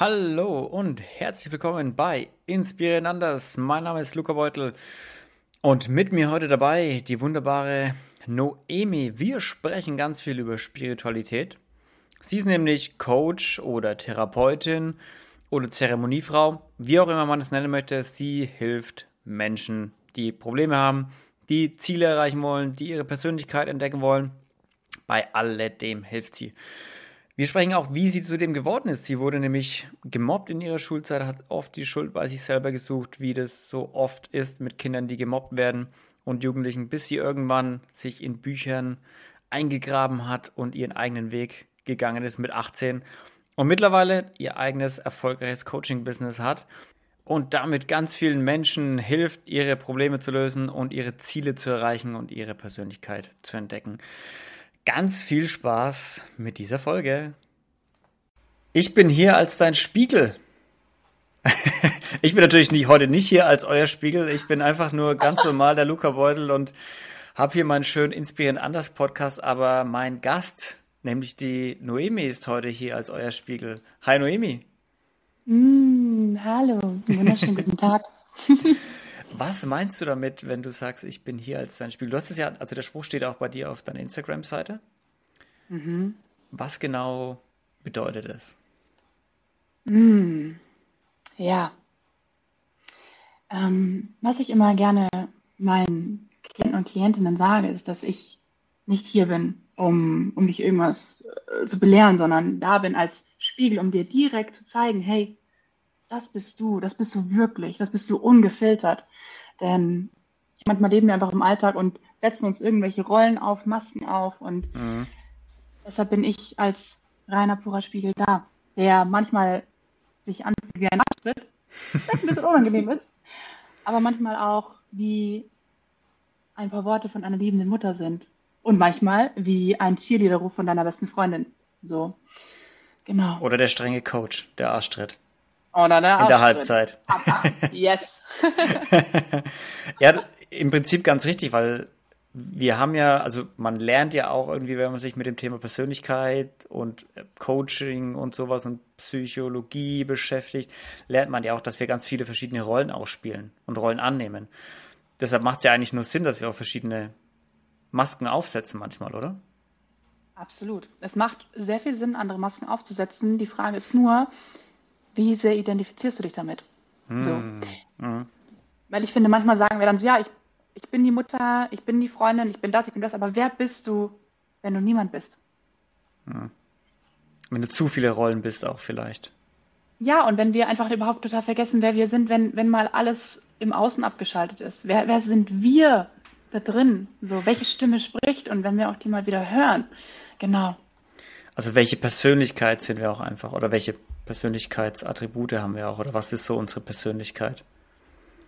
Hallo und herzlich willkommen bei Inspirieren anders. Mein Name ist Luca Beutel und mit mir heute dabei die wunderbare Noemi. Wir sprechen ganz viel über Spiritualität. Sie ist nämlich Coach oder Therapeutin oder Zeremoniefrau, wie auch immer man es nennen möchte. Sie hilft Menschen, die Probleme haben, die Ziele erreichen wollen, die ihre Persönlichkeit entdecken wollen. Bei alledem hilft sie. Wir sprechen auch, wie sie zu dem geworden ist. Sie wurde nämlich gemobbt in ihrer Schulzeit, hat oft die Schuld bei sich selber gesucht, wie das so oft ist mit Kindern, die gemobbt werden und Jugendlichen, bis sie irgendwann sich in Büchern eingegraben hat und ihren eigenen Weg gegangen ist mit 18 und mittlerweile ihr eigenes erfolgreiches Coaching-Business hat und damit ganz vielen Menschen hilft, ihre Probleme zu lösen und ihre Ziele zu erreichen und ihre Persönlichkeit zu entdecken ganz viel Spaß mit dieser Folge. Ich bin hier als dein Spiegel. ich bin natürlich nicht, heute nicht hier als euer Spiegel. Ich bin einfach nur ganz normal der Luca Beutel und habe hier meinen schönen Inspirierend anders Podcast. Aber mein Gast, nämlich die Noemi, ist heute hier als euer Spiegel. Hi Noemi. Mm, hallo, wunderschönen guten Tag. Was meinst du damit, wenn du sagst, ich bin hier als dein Spiegel? Du hast es ja, also der Spruch steht auch bei dir auf deiner Instagram-Seite. Mhm. Was genau bedeutet es? Mm, ja. Ähm, was ich immer gerne meinen Klienten und Klientinnen sage, ist, dass ich nicht hier bin, um, um dich irgendwas äh, zu belehren, sondern da bin als Spiegel, um dir direkt zu zeigen, hey, das bist du, das bist du wirklich, das bist du ungefiltert. Denn manchmal leben wir einfach im Alltag und setzen uns irgendwelche Rollen auf, Masken auf und mhm. deshalb bin ich als reiner purer Spiegel da, der manchmal sich anfühlt wie ein Arschtritt, was ein bisschen unangenehm ist, aber manchmal auch wie ein paar Worte von einer liebenden Mutter sind und manchmal wie ein Cheerleader-Ruf von deiner besten Freundin. So. Genau. Oder der strenge Coach, der Arschtritt. Oder der In der Halbzeit. Yes. ja, im Prinzip ganz richtig, weil wir haben ja, also man lernt ja auch irgendwie, wenn man sich mit dem Thema Persönlichkeit und Coaching und sowas und Psychologie beschäftigt, lernt man ja auch, dass wir ganz viele verschiedene Rollen ausspielen und Rollen annehmen. Deshalb macht es ja eigentlich nur Sinn, dass wir auch verschiedene Masken aufsetzen manchmal, oder? Absolut. Es macht sehr viel Sinn, andere Masken aufzusetzen. Die Frage ist nur, wie sehr identifizierst du dich damit? Mm. So. Mm. Weil ich finde, manchmal sagen wir dann so, ja, ich, ich bin die Mutter, ich bin die Freundin, ich bin das, ich bin das, aber wer bist du, wenn du niemand bist? Mm. Wenn du zu viele Rollen bist auch vielleicht. Ja, und wenn wir einfach überhaupt total vergessen, wer wir sind, wenn, wenn mal alles im Außen abgeschaltet ist. Wer, wer sind wir da drin? So, welche Stimme spricht und wenn wir auch die mal wieder hören? Genau. Also welche Persönlichkeit sind wir auch einfach oder welche Persönlichkeitsattribute haben wir auch oder was ist so unsere Persönlichkeit?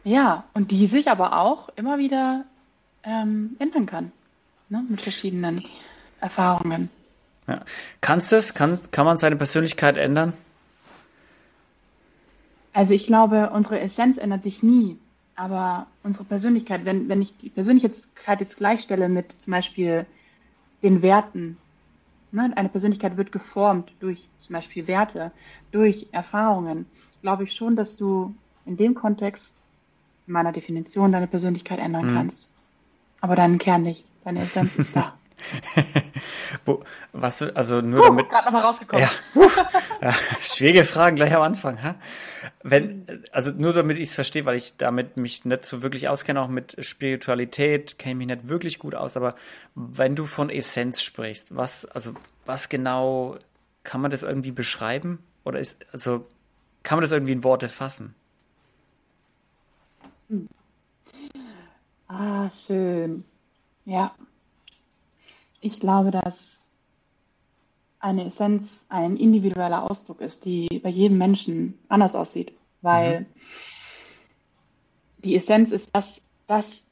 Ja, und die sich aber auch immer wieder ähm, ändern kann, ne? mit verschiedenen Erfahrungen. Ja. Kannst es? Kann, kann man seine Persönlichkeit ändern? Also ich glaube, unsere Essenz ändert sich nie, aber unsere Persönlichkeit, wenn, wenn ich die Persönlichkeit jetzt gleichstelle mit zum Beispiel den Werten, Ne? Eine Persönlichkeit wird geformt durch zum Beispiel Werte, durch Erfahrungen. Glaube ich schon, dass du in dem Kontext, in meiner Definition, deine Persönlichkeit ändern mhm. kannst. Aber deinen Kern nicht. Deine Essenz ist da. Wo, was, also nur uh, damit. Gerade nochmal rausgekommen. Ja, ja, schwierige Fragen gleich am Anfang. Ha? Wenn, also nur damit ich es verstehe, weil ich damit mich nicht so wirklich auskenne, auch mit Spiritualität, kenne mich nicht wirklich gut aus, aber wenn du von Essenz sprichst, was, also was genau, kann man das irgendwie beschreiben? Oder ist, also kann man das irgendwie in Worte fassen? Ah, schön. Ja. Ich glaube, dass eine Essenz ein individueller Ausdruck ist, die bei jedem Menschen anders aussieht, weil mhm. die Essenz ist das, das,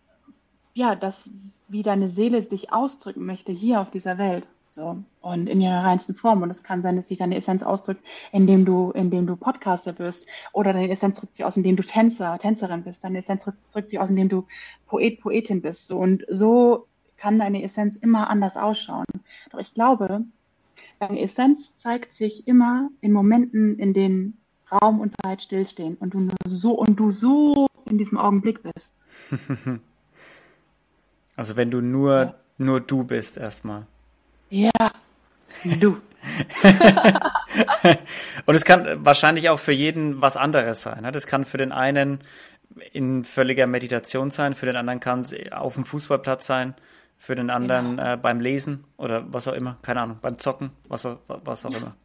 ja, das, wie deine Seele sich ausdrücken möchte hier auf dieser Welt. So. Und in ihrer reinsten Form. Und es kann sein, dass sich deine Essenz ausdrückt, indem du, indem du Podcaster bist. Oder deine Essenz drückt sich aus, indem du Tänzer, Tänzerin bist. Deine Essenz drückt sich aus, indem du Poet, Poetin bist. So. Und so kann deine Essenz immer anders ausschauen. Doch ich glaube, deine Essenz zeigt sich immer in Momenten, in denen Raum und Zeit stillstehen und du nur so und du so in diesem Augenblick bist. Also wenn du nur, ja. nur du bist erstmal. Ja, du. und es kann wahrscheinlich auch für jeden was anderes sein. Ne? Das kann für den einen in völliger Meditation sein, für den anderen kann es auf dem Fußballplatz sein, für den anderen genau. äh, beim Lesen oder was auch immer, keine Ahnung, beim Zocken, was, was auch ja. immer.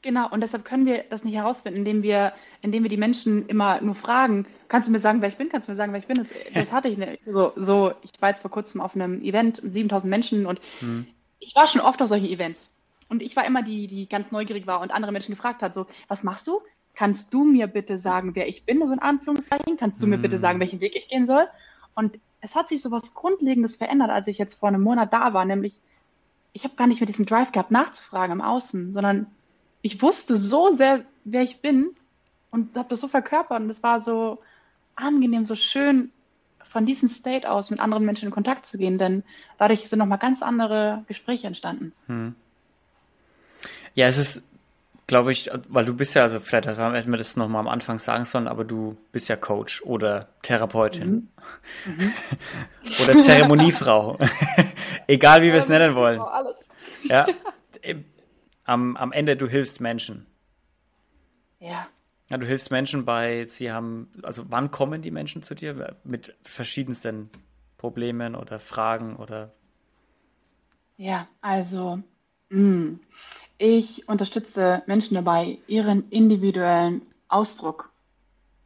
Genau, und deshalb können wir das nicht herausfinden, indem wir, indem wir die Menschen immer nur fragen, kannst du mir sagen, wer ich bin, kannst du mir sagen, wer ich bin? Das, das hatte ich nicht. So, so, ich war jetzt vor kurzem auf einem Event, 7000 Menschen und hm. ich war schon oft auf solchen Events. Und ich war immer die, die ganz neugierig war und andere Menschen gefragt hat, so, was machst du? Kannst du mir bitte sagen, wer ich bin? So in Anführungszeichen. Kannst du mir bitte hm. sagen, welchen Weg ich gehen soll? Und es hat sich so was Grundlegendes verändert, als ich jetzt vor einem Monat da war, nämlich ich habe gar nicht mehr diesen Drive gehabt, nachzufragen im Außen, sondern ich wusste so sehr, wer ich bin und habe das so verkörpert und es war so angenehm, so schön, von diesem State aus mit anderen Menschen in Kontakt zu gehen, denn dadurch sind nochmal ganz andere Gespräche entstanden. Hm. Ja, es ist, glaube ich, weil du bist ja, also vielleicht hätten wir das nochmal am Anfang sagen sollen, aber du bist ja Coach oder Therapeutin mhm. Mhm. oder Zeremoniefrau. Egal wie wir es nennen wollen. Alles. Ja. am, am Ende, du hilfst Menschen. Ja. Ja, du hilfst Menschen bei, sie haben, also wann kommen die Menschen zu dir? Mit verschiedensten Problemen oder Fragen oder? Ja, also mh, mm, ich unterstütze Menschen dabei, ihren individuellen Ausdruck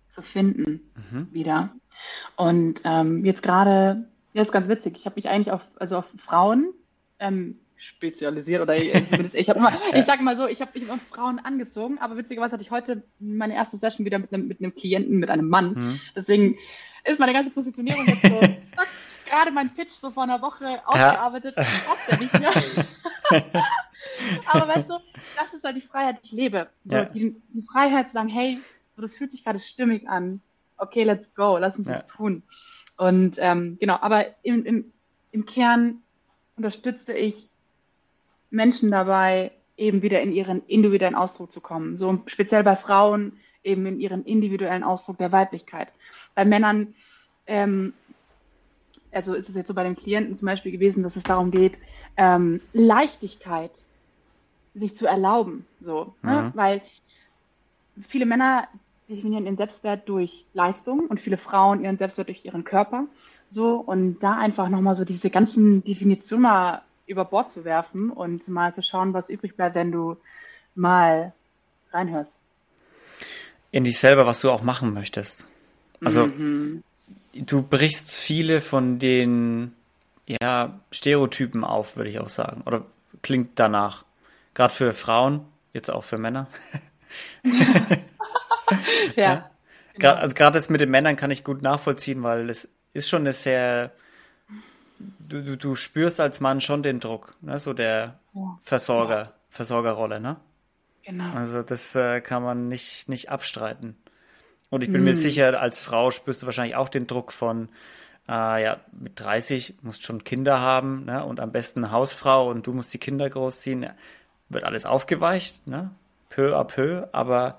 zu finden mhm. wieder. Und ähm, jetzt gerade, jetzt ganz witzig, ich habe mich eigentlich auf, also auf Frauen ähm, spezialisiert oder zumindest ich habe immer, ich sage mal so, ich habe mich immer Frauen angezogen, aber witzigerweise hatte ich heute meine erste Session wieder mit einem, mit einem Klienten, mit einem Mann. Mhm. Deswegen ist meine ganze Positionierung jetzt so, gerade mein Pitch so vor einer Woche ausgearbeitet, ja. passt ja nicht mehr. aber weißt du, das ist halt die Freiheit, die ich lebe. So, ja. die, die, Freiheit zu sagen, hey, so, das fühlt sich gerade stimmig an. Okay, let's go, lass uns ja. das tun. Und ähm, genau, aber im, im, im Kern unterstütze ich Menschen dabei, eben wieder in ihren individuellen Ausdruck zu kommen. So speziell bei Frauen eben in ihren individuellen Ausdruck der Weiblichkeit. Bei Männern, ähm, also ist es jetzt so bei den Klienten zum Beispiel gewesen, dass es darum geht, ähm, Leichtigkeit sich zu erlauben, so, mhm. ne? weil viele Männer definieren ihren Selbstwert durch Leistung und viele Frauen ihren Selbstwert durch ihren Körper, so und da einfach nochmal so diese ganzen Definitionen mal über Bord zu werfen und mal zu schauen, was übrig bleibt, wenn du mal reinhörst. In dich selber, was du auch machen möchtest. Also mhm. du brichst viele von den ja, Stereotypen auf, würde ich auch sagen. Oder klingt danach. Gerade für Frauen, jetzt auch für Männer. ja. ja. Gerade also das mit den Männern kann ich gut nachvollziehen, weil es ist schon eine sehr du, du, du spürst als Mann schon den Druck, ne? so der ja. Versorger, ja. Versorgerrolle, ne? Genau. Also das äh, kann man nicht, nicht abstreiten. Und ich bin hm. mir sicher, als Frau spürst du wahrscheinlich auch den Druck von, äh, ja, mit 30 musst schon Kinder haben, ne? Und am besten Hausfrau und du musst die Kinder großziehen. Wird alles aufgeweicht, ne? Peu à peu, aber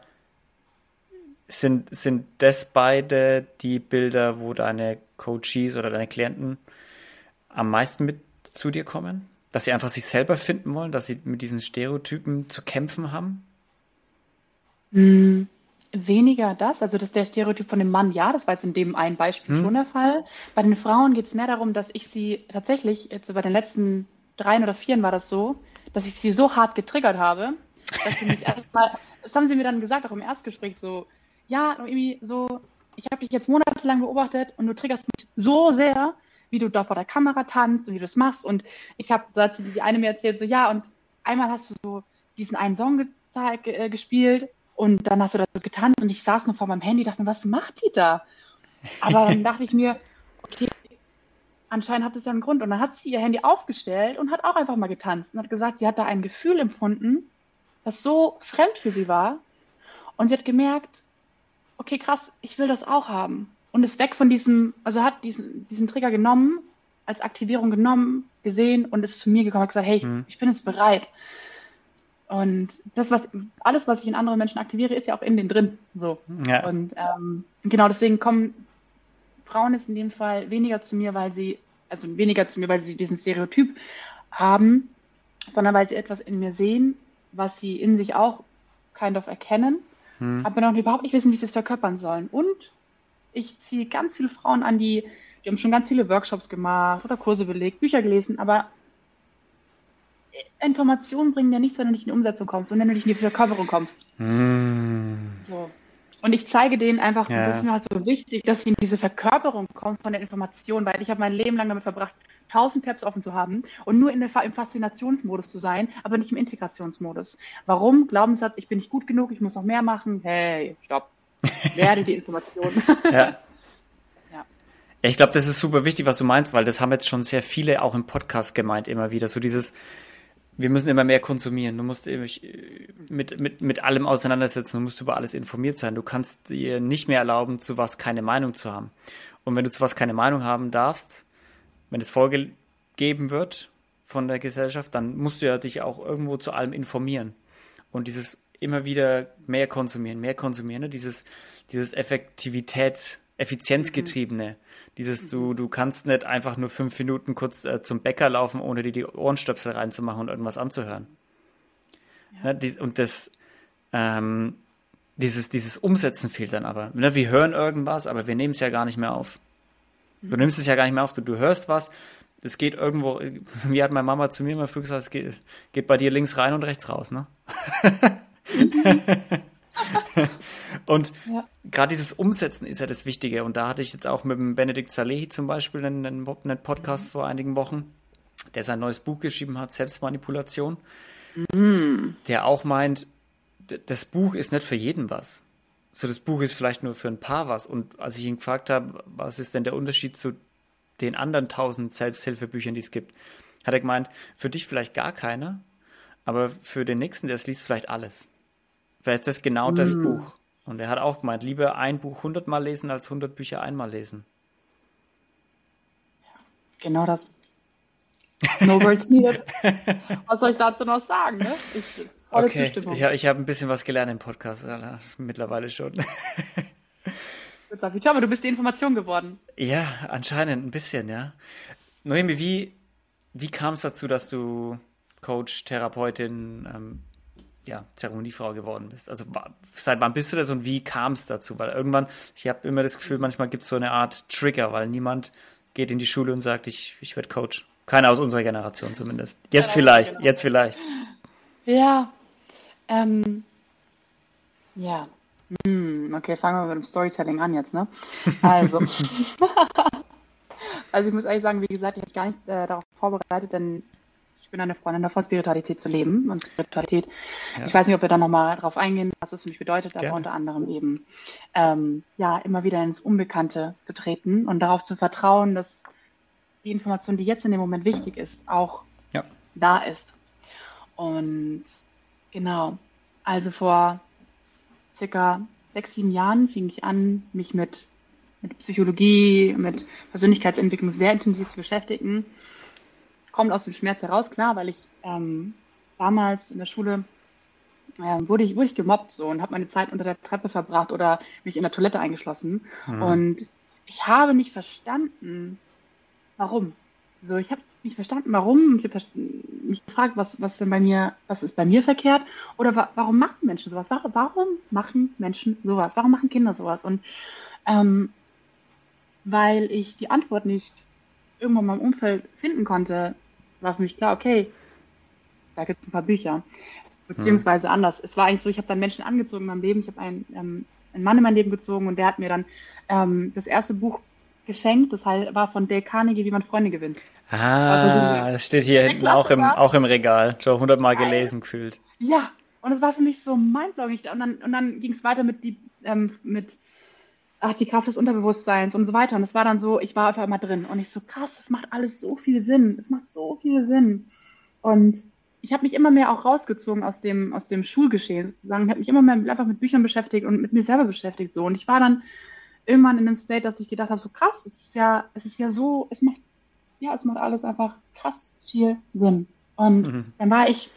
sind, sind das beide die Bilder, wo deine Coaches oder deine Klienten am meisten mit zu dir kommen? Dass sie einfach sich selber finden wollen, dass sie mit diesen Stereotypen zu kämpfen haben? Mm, weniger das, also dass der Stereotyp von dem Mann, ja, das war jetzt in dem einen Beispiel hm. schon der Fall. Bei den Frauen geht es mehr darum, dass ich sie tatsächlich, jetzt bei den letzten dreien oder vieren war das so, dass ich sie so hart getriggert habe, dass sie mich erstmal, das haben sie mir dann gesagt, auch im Erstgespräch so, ja, irgendwie so, ich habe dich jetzt monatelang beobachtet und du triggerst mich so sehr, wie du da vor der Kamera tanzt und wie du das machst. Und ich habe, so hat die eine mir erzählt, so ja, und einmal hast du so diesen einen Song äh, gespielt und dann hast du da so getanzt und ich saß nur vor meinem Handy, dachte mir, was macht die da? Aber dann dachte ich mir, anscheinend hat es ja einen Grund. Und dann hat sie ihr Handy aufgestellt und hat auch einfach mal getanzt und hat gesagt, sie hat da ein Gefühl empfunden, das so fremd für sie war. Und sie hat gemerkt, okay, krass, ich will das auch haben und ist weg von diesem, also hat diesen, diesen Trigger genommen, als Aktivierung genommen, gesehen und ist zu mir gekommen und gesagt, hey, ich, mhm. ich bin jetzt bereit. Und das, was alles, was ich in anderen Menschen aktiviere, ist ja auch in denen drin. So. Ja. Und ähm, genau deswegen kommen Frauen jetzt in dem Fall weniger zu mir, weil sie, also weniger zu mir, weil sie diesen Stereotyp haben, sondern weil sie etwas in mir sehen, was sie in sich auch kind of erkennen, hm. aber noch überhaupt nicht wissen, wie sie es verkörpern sollen. Und ich ziehe ganz viele Frauen an, die, die haben schon ganz viele Workshops gemacht oder Kurse belegt, Bücher gelesen, aber Informationen bringen dir nichts, wenn du nicht in die Umsetzung kommst und wenn du nicht in die Verkörperung kommst. Mm. So. Und ich zeige denen einfach, ja. das ist mir halt so wichtig, dass sie in diese Verkörperung kommen von der Information, weil ich habe mein Leben lang damit verbracht, tausend Tabs offen zu haben und nur in der, im Faszinationsmodus zu sein, aber nicht im Integrationsmodus. Warum? Glaubenssatz, ich bin nicht gut genug, ich muss noch mehr machen. Hey, stopp. Werde die Information. ja. ja. Ich glaube, das ist super wichtig, was du meinst, weil das haben jetzt schon sehr viele auch im Podcast gemeint, immer wieder. So dieses, wir müssen immer mehr konsumieren. Du musst mit, mit, mit allem auseinandersetzen, du musst über alles informiert sein. Du kannst dir nicht mehr erlauben, zu was keine Meinung zu haben. Und wenn du zu was keine Meinung haben darfst, wenn es vorgegeben wird von der Gesellschaft, dann musst du ja dich auch irgendwo zu allem informieren. Und dieses immer wieder mehr konsumieren, mehr konsumieren, ne? dieses, dieses Effektivität, Effizienzgetriebene. Mhm. Dieses, du, du kannst nicht einfach nur fünf Minuten kurz äh, zum Bäcker laufen, ohne dir die Ohrenstöpsel reinzumachen und irgendwas anzuhören. Ja. Ne, die, und das, ähm, dieses, dieses Umsetzen fehlt dann aber. Ne, wir hören irgendwas, aber wir nehmen es ja gar nicht mehr auf. Mhm. Du nimmst es ja gar nicht mehr auf. Du, du hörst was, es geht irgendwo, wie hat meine Mama zu mir immer früh gesagt, es geht, geht bei dir links rein und rechts raus, ne? und ja. gerade dieses Umsetzen ist ja das Wichtige. Und da hatte ich jetzt auch mit dem Benedikt Salehi zum Beispiel einen, einen Podcast mhm. vor einigen Wochen, der sein neues Buch geschrieben hat, Selbstmanipulation, mhm. der auch meint, das Buch ist nicht für jeden was. So, das Buch ist vielleicht nur für ein paar was. Und als ich ihn gefragt habe, was ist denn der Unterschied zu den anderen tausend Selbsthilfebüchern, die es gibt, hat er gemeint, für dich vielleicht gar keiner, aber für den nächsten, der es liest, vielleicht alles. Vielleicht ist das genau mm. das Buch. Und er hat auch gemeint, lieber ein Buch hundertmal lesen als hundert Bücher einmal lesen. Genau das. No words needed. was soll ich dazu noch sagen? Ne? Ich, volle okay. Zustimmung. Ich, ich habe ein bisschen was gelernt im Podcast, ja, mittlerweile schon. Aber du bist die Information geworden. Ja, anscheinend ein bisschen, ja. Noemi, wie, wie kam es dazu, dass du Coach, Therapeutin, ähm, ja, Zeremoniefrau geworden bist? Also seit wann bist du das und wie kam es dazu? Weil irgendwann, ich habe immer das Gefühl, manchmal gibt es so eine Art Trigger, weil niemand geht in die Schule und sagt, ich, ich werde Coach. Keiner aus unserer Generation zumindest. Jetzt ja, vielleicht, genau. jetzt vielleicht. Ja, ähm, ja. Hm, okay, fangen wir mit dem Storytelling an jetzt, ne? Also. also ich muss ehrlich sagen, wie gesagt, ich habe gar nicht äh, darauf vorbereitet, denn bin eine Freundin davon, Spiritualität zu leben. Und Spiritualität, ja. ich weiß nicht, ob wir da nochmal drauf eingehen, was es für mich bedeutet, aber unter anderem eben, ähm, ja, immer wieder ins Unbekannte zu treten und darauf zu vertrauen, dass die Information, die jetzt in dem Moment wichtig ist, auch ja. da ist. Und genau, also vor circa sechs, sieben Jahren fing ich an, mich mit, mit Psychologie, mit Persönlichkeitsentwicklung sehr intensiv zu beschäftigen kommt aus dem Schmerz heraus, klar, weil ich ähm, damals in der Schule äh, wurde, ich, wurde ich gemobbt so und habe meine Zeit unter der Treppe verbracht oder mich in der Toilette eingeschlossen. Mhm. Und ich habe nicht verstanden, warum. So, ich habe nicht verstanden, warum. Ich habe mich gefragt, was, was denn bei mir, was ist bei mir verkehrt oder wa warum machen Menschen sowas? Warum machen Menschen sowas? Warum machen Kinder sowas? Und ähm, weil ich die Antwort nicht irgendwann mal im Umfeld finden konnte, war für mich klar, okay, da gibt es ein paar Bücher. Beziehungsweise hm. anders. Es war eigentlich so, ich habe dann Menschen angezogen in meinem Leben. Ich habe einen, ähm, einen Mann in mein Leben gezogen und der hat mir dann ähm, das erste Buch geschenkt. Das war von Dale Carnegie, wie man Freunde gewinnt. Ah, das steht hier hinten auch im, auch im Regal. Schon hundertmal gelesen gefühlt. Ja, und es war für mich so mindblowing. Und dann, und dann ging es weiter mit, die, ähm, mit ach, die Kraft des Unterbewusstseins und so weiter. Und es war dann so, ich war einfach immer drin und ich so, krass, das macht alles so viel Sinn. Es macht so viel Sinn. Und ich habe mich immer mehr auch rausgezogen aus dem, aus dem Schulgeschehen sozusagen. Ich habe mich immer mehr einfach mit Büchern beschäftigt und mit mir selber beschäftigt so. Und ich war dann irgendwann in einem State, dass ich gedacht habe, so krass, es ist ja, es ist ja so, es macht, ja, es macht alles einfach krass viel Sinn. Und mhm. dann war ich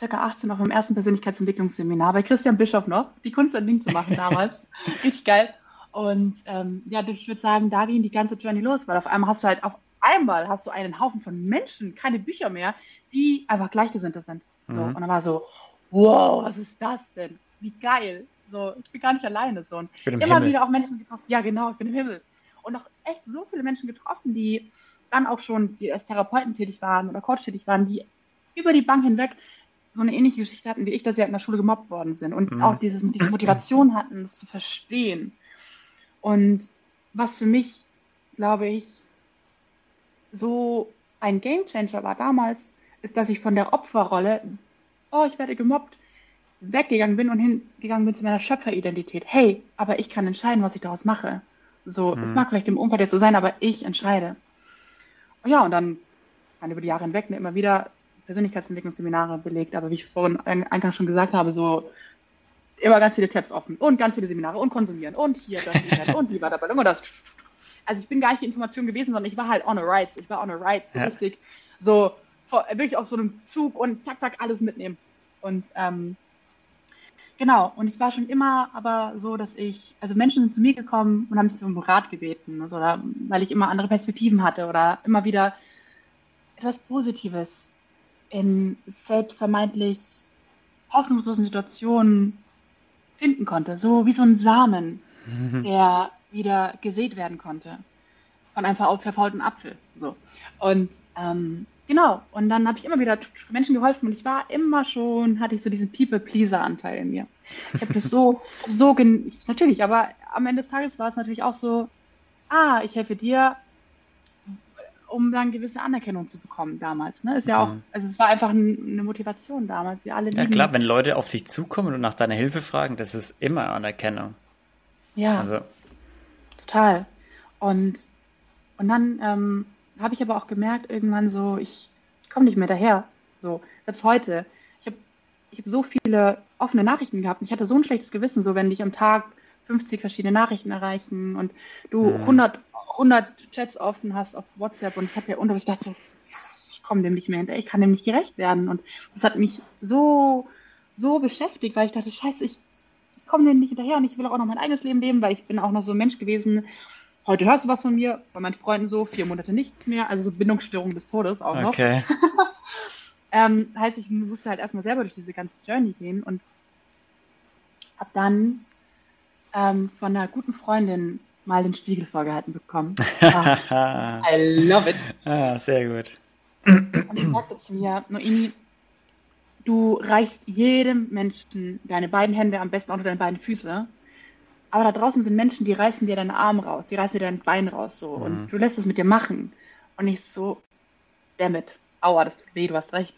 circa 18 auf meinem ersten Persönlichkeitsentwicklungsseminar bei Christian Bischof noch, die Kunst ein Ding zu machen damals. Richtig geil. Und ähm, ja, ich würde sagen, da ging die ganze Journey los, weil auf einmal hast du halt auf einmal hast du einen Haufen von Menschen, keine Bücher mehr, die einfach Gleichgesinnte sind. So. Mhm. Und dann war so, wow, was ist das denn? Wie geil. So, ich bin gar nicht alleine. So. Und immer Himmel. wieder auch Menschen getroffen. Ja, genau, ich bin im Himmel. Und auch echt so viele Menschen getroffen, die dann auch schon, die als Therapeuten tätig waren oder Coach tätig waren, die über die Bank hinweg so eine ähnliche Geschichte hatten wie ich, dass sie halt in der Schule gemobbt worden sind und mhm. auch dieses, diese Motivation hatten, das zu verstehen. Und was für mich, glaube ich, so ein Gamechanger war damals, ist, dass ich von der Opferrolle, oh, ich werde gemobbt, weggegangen bin und hingegangen bin zu meiner Schöpferidentität. Hey, aber ich kann entscheiden, was ich daraus mache. So, es mhm. mag vielleicht im Umfeld jetzt so sein, aber ich entscheide. Ja, und dann, dann über die Jahre hinweg ne, immer wieder Persönlichkeitsentwicklungsseminare belegt, aber wie ich vorhin eingangs schon gesagt habe, so immer ganz viele Tabs offen und ganz viele Seminare und konsumieren und hier das Internet und wie war dabei und das. Also ich bin gar nicht die Information gewesen, sondern ich war halt on a ride. Ich war on a ride, so ja. richtig, so wirklich auf so einem Zug und zack, zack, alles mitnehmen. Und ähm, genau, und ich war schon immer aber so, dass ich, also Menschen sind zu mir gekommen und haben sich um Rat gebeten, also, oder weil ich immer andere Perspektiven hatte oder immer wieder etwas Positives in selbst vermeintlich hoffnungslosen Situationen finden konnte. So wie so ein Samen, mhm. der wieder gesät werden konnte. Von einem verfaulten Apfel. So. Und ähm, genau, und dann habe ich immer wieder Menschen geholfen und ich war immer schon, hatte ich so diesen People-Pleaser-Anteil in mir. Ich habe das so, so, natürlich, aber am Ende des Tages war es natürlich auch so, ah, ich helfe dir, um dann gewisse Anerkennung zu bekommen damals. Ne? Ist ja auch, mhm. also es war einfach eine Motivation damals. Wir alle ja klar, wenn Leute auf dich zukommen und nach deiner Hilfe fragen, das ist immer Anerkennung. Ja. Also. Total. Und, und dann ähm, habe ich aber auch gemerkt, irgendwann so, ich, ich komme nicht mehr daher. So, selbst heute. Ich habe ich hab so viele offene Nachrichten gehabt und ich hatte so ein schlechtes Gewissen, so wenn dich am Tag 50 verschiedene Nachrichten erreichen und du mhm. 100, 100 Chats offen hast auf WhatsApp und ich hatte ja unter, ich dachte so, ich komme dem nicht mehr hinterher, ich kann dem nicht gerecht werden und das hat mich so, so beschäftigt, weil ich dachte, scheiße, ich, ich komme dem nicht hinterher und ich will auch noch mein eigenes Leben leben, weil ich bin auch noch so ein Mensch gewesen, heute hörst du was von mir, bei meinen Freunden so, vier Monate nichts mehr, also so Bindungsstörung des Todes auch noch. Okay. ähm, heißt, ich musste halt erstmal selber durch diese ganze Journey gehen und ab dann ähm, von einer guten Freundin mal den Spiegel vorgehalten bekommen. Ah, I love it. Ah, sehr gut. Und ich sagte zu mir, Noemi, du reichst jedem Menschen deine beiden Hände, am besten auch nur deine beiden Füße. Aber da draußen sind Menschen, die reißen dir deinen Arm raus, die reißen dir dein Bein raus, so. Mhm. Und du lässt es mit dir machen. Und ich so, damn it, aua, das tut weh, du hast recht.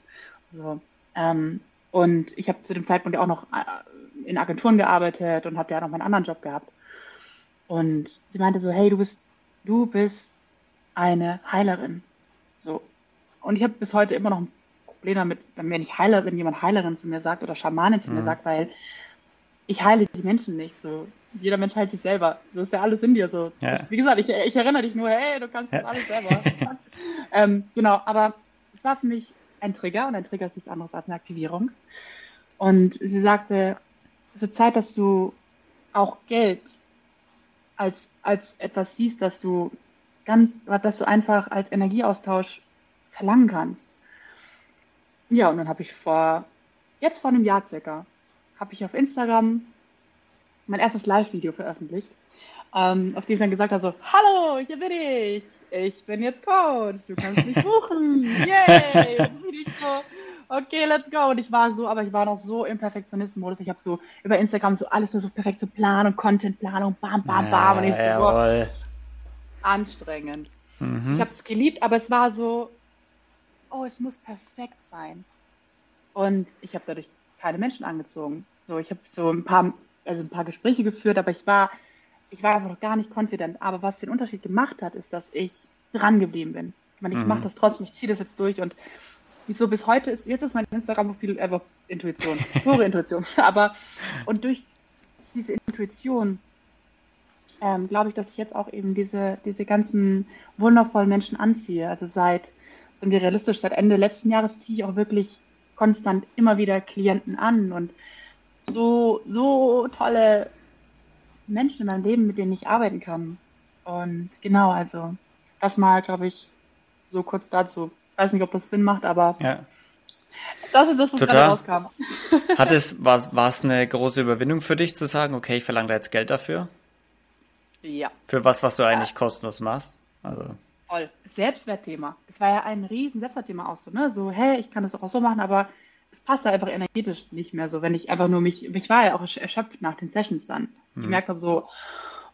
So, ähm, und ich habe zu dem Zeitpunkt ja auch noch äh, in Agenturen gearbeitet und habe ja noch meinen anderen Job gehabt. Und sie meinte so, hey, du bist, du bist eine Heilerin. So. Und ich habe bis heute immer noch ein Problem damit, wenn ich Heilerin, wenn jemand Heilerin zu mir sagt oder Schamanin zu mhm. mir sagt, weil ich heile die Menschen nicht. So. Jeder Mensch heilt sich selber. So ist ja alles in dir. So. Ja. Wie gesagt, ich, ich, erinnere dich nur, hey, du kannst ja. das alles selber. ähm, genau, aber es war für mich ein Trigger und ein Trigger ist nichts anderes als eine Aktivierung. Und sie sagte, es wird Zeit, dass du auch Geld als, als etwas siehst, dass du ganz, dass du einfach als Energieaustausch verlangen kannst. Ja, und dann habe ich vor, jetzt vor einem Jahr circa, habe ich auf Instagram mein erstes Live-Video veröffentlicht, ähm, auf dem ich dann gesagt habe, so, hallo, hier bin ich, ich bin jetzt Coach, du kannst mich buchen, yay! Und ich so, okay, let's go. Und ich war so, aber ich war noch so im Perfektionisten-Modus. Ich habe so über Instagram so alles versucht perfekt zu planen und Contentplanung, bam, bam, bam. und ich so, boah, anstrengend. Mhm. Ich habe es geliebt, aber es war so, oh, es muss perfekt sein. Und ich habe dadurch keine Menschen angezogen. So, ich habe so ein paar, also ein paar Gespräche geführt, aber ich war, ich war einfach noch gar nicht confident. Aber was den Unterschied gemacht hat, ist, dass ich dran geblieben bin. Ich meine, ich mhm. mache das trotzdem, ich ziehe das jetzt durch und wieso bis heute ist, jetzt ist mein Instagram-Profil einfach Intuition, pure Intuition. Aber, und durch diese Intuition ähm, glaube ich, dass ich jetzt auch eben diese, diese ganzen wundervollen Menschen anziehe. Also seit, sind wir realistisch, seit Ende letzten Jahres ziehe ich auch wirklich konstant immer wieder Klienten an und so, so tolle Menschen in meinem Leben, mit denen ich arbeiten kann. Und genau, also das mal, glaube ich, so kurz dazu. Ich weiß nicht, ob das Sinn macht, aber ja. das ist das, was Total. gerade rauskam. Hat es, war, war es eine große Überwindung für dich zu sagen, okay, ich verlange da jetzt Geld dafür? Ja. Für was, was du eigentlich ja. kostenlos machst? Also. Voll. Selbstwertthema. Es war ja ein riesen Selbstwertthema auch so, ne? So, hey, ich kann das auch so machen, aber es passt da einfach energetisch nicht mehr so, wenn ich einfach nur mich, ich war ja auch erschöpft nach den Sessions dann. Ich Hm. gemerkt habe so,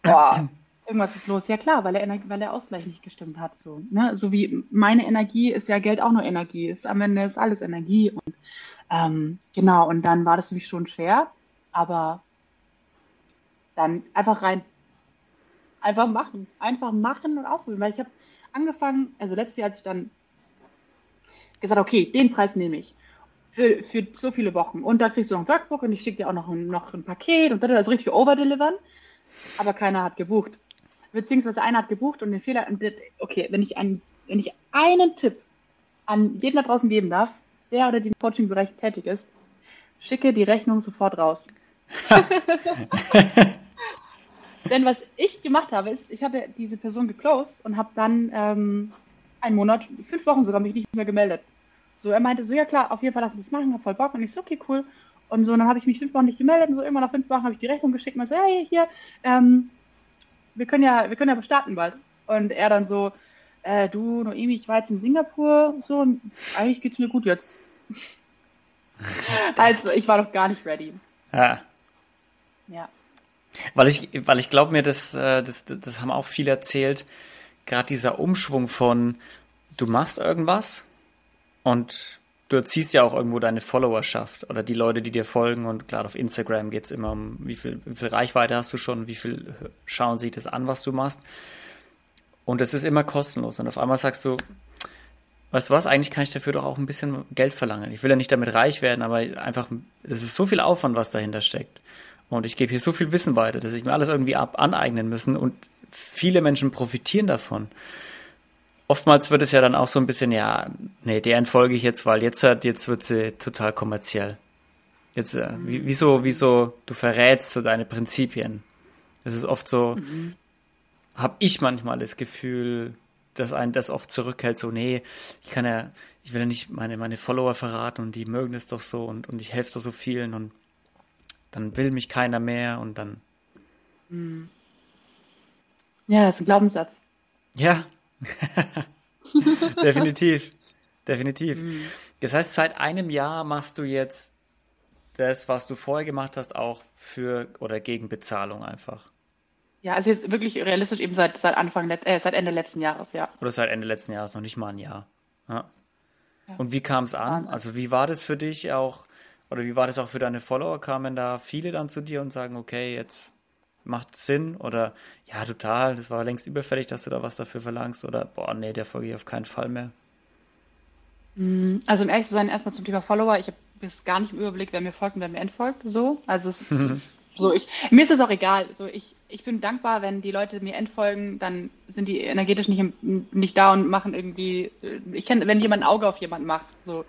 boah, irgendwas ist los. Ja klar, weil der, weil der Ausgleich nicht gestimmt hat. So, ne? so wie meine Energie ist ja Geld auch nur Energie. Ist, am Ende ist alles Energie. Und ähm, genau, und dann war das für mich schon schwer, aber dann einfach rein, einfach machen. Einfach machen und ausprobieren. Weil ich habe angefangen, also letztes Jahr, als ich dann gesagt, okay, den Preis nehme ich. Für, für so viele Wochen. Und da kriegst du noch ein Workbook und ich schicke dir auch noch ein, noch ein Paket und dann also richtig overdelivern. Aber keiner hat gebucht. Beziehungsweise einer hat gebucht und den Fehler. Und okay, wenn ich, einen, wenn ich einen Tipp an jeden da draußen geben darf, der oder die im Coaching-Bereich tätig ist, schicke die Rechnung sofort raus. Denn was ich gemacht habe, ist, ich hatte diese Person geclosed und habe dann ähm, einen Monat, fünf Wochen sogar, mich nicht mehr gemeldet. So, er meinte so, ja klar, auf jeden Fall lass uns das machen, hab voll Bock. Und ich so, okay, cool. Und so, dann habe ich mich fünf Wochen nicht gemeldet und so, immer nach fünf Wochen habe ich die Rechnung geschickt und so, hey, hier, ähm, wir können ja, wir können ja starten bald. Und er dann so, äh, du, Noemi, ich war jetzt in Singapur, so, und eigentlich geht's mir gut jetzt. also, ich war doch gar nicht ready. Ja. Ja. Weil ich, weil ich glaube mir, das, äh, das, das haben auch viele erzählt, gerade dieser Umschwung von, du machst irgendwas und du erziehst ja auch irgendwo deine Followerschaft oder die Leute, die dir folgen. Und klar, auf Instagram geht's immer um, wie viel, wie viel Reichweite hast du schon, wie viel schauen sich das an, was du machst. Und es ist immer kostenlos. Und auf einmal sagst du, weißt du was, eigentlich kann ich dafür doch auch ein bisschen Geld verlangen. Ich will ja nicht damit reich werden, aber einfach, es ist so viel Aufwand, was dahinter steckt. Und ich gebe hier so viel Wissen weiter, dass ich mir alles irgendwie ab aneignen müssen und viele Menschen profitieren davon. Oftmals wird es ja dann auch so ein bisschen, ja, nee, der entfolge ich jetzt, weil jetzt hat, jetzt wird sie total kommerziell. Jetzt, äh, wie- wieso, wieso, du verrätst so deine Prinzipien. Das ist oft so, Mhm. habe ich manchmal das Gefühl, dass einen das oft zurückhält, so, nee, ich kann ja, ich will ja nicht meine, meine Follower verraten und die mögen es doch so und, und ich helfe doch so vielen und dann will mich keiner mehr und dann, Ja, das ist ein Glaubenssatz. ja, definitiv, definitiv. Das heißt, seit einem Jahr machst du jetzt das, was du vorher gemacht hast, auch für oder gegen Bezahlung einfach. Ja, also jetzt wirklich realistisch eben seit, seit Anfang, äh, seit Ende letzten Jahres, ja. Oder seit Ende letzten Jahres, noch nicht mal ein Jahr. Ja. Ja. Und wie kam es an? Wahnsinn. Also wie war das für dich auch, oder wie war das auch für deine Follower? Kamen da viele dann zu dir und sagen, okay, jetzt macht Sinn? Oder ja, total, das war längst überfällig, dass du da was dafür verlangst? Oder boah, nee, der folge ich auf keinen Fall mehr. Also um ehrlich zu sein, erstmal zum Thema Follower. Ich habe jetzt gar nicht im Überblick, wer mir folgt und wer mir entfolgt. So, also es ist so ich mir ist es auch egal. So ich ich bin dankbar, wenn die Leute mir entfolgen, dann sind die energetisch nicht nicht da und machen irgendwie. äh, Ich kenne, wenn jemand ein Auge auf jemanden macht. So,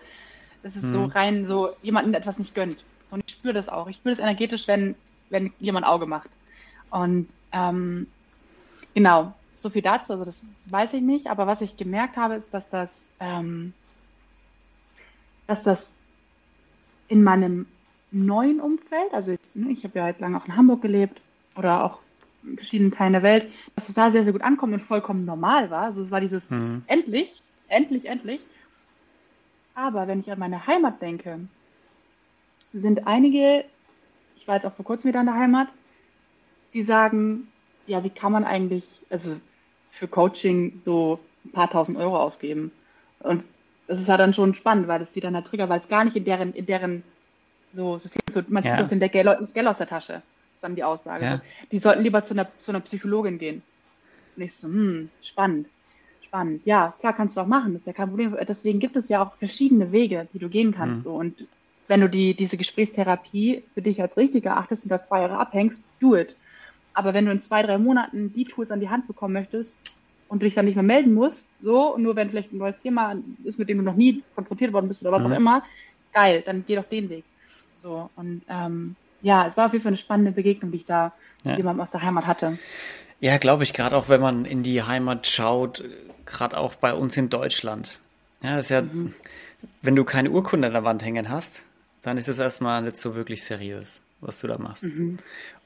das ist so rein so jemandem etwas nicht gönnt. So und ich spüre das auch. Ich spüre das energetisch, wenn wenn jemand Auge macht. Und ähm, genau, so viel dazu. Also das weiß ich nicht. Aber was ich gemerkt habe, ist, dass das ähm, dass das in meinem neuen Umfeld, also jetzt, ne, ich habe ja halt lange auch in Hamburg gelebt oder auch in verschiedenen Teilen der Welt, dass es da sehr, sehr gut ankommt und vollkommen normal war. Also es war dieses Mhm. endlich, endlich, endlich. Aber wenn ich an meine Heimat denke, sind einige, ich war jetzt auch vor kurzem wieder in der Heimat, die sagen, ja, wie kann man eigentlich, also für Coaching so ein paar tausend Euro ausgeben? Und das ist ja dann schon spannend, weil das die dann halt trigger, weil es gar nicht in deren, in deren so System ist. So, man Ja. zieht doch den Geld, Leuten das Geld aus der Tasche. Ist dann die Aussage. Ja. So, die sollten lieber zu einer, zu einer Psychologin gehen. Und ich so, hm, spannend. Spannend. Ja, klar kannst du auch machen, das ist ja kein Problem. Deswegen gibt es ja auch verschiedene Wege, die du gehen kannst. Mhm. So. Und wenn du die, diese Gesprächstherapie für dich als richtig erachtest und da zwei Jahre abhängst, do it. Aber wenn du in zwei, drei Monaten die Tools an die Hand bekommen möchtest und du dich dann nicht mehr melden musst, so, und nur wenn vielleicht ein neues Thema ist, mit dem du noch nie konfrontiert worden bist oder was Mhm. auch immer, geil, dann geh doch den Weg. So, und ähm, ja, es war auf jeden Fall eine spannende Begegnung, die ich da ja. jemandem aus der Heimat hatte. Ja, glaube ich, gerade auch wenn man in die Heimat schaut, gerade auch bei uns in Deutschland. Ja, das ist ja, mhm. wenn du keine Urkunde an der Wand hängen hast, dann ist es erstmal nicht so wirklich seriös, was du da machst. Mhm.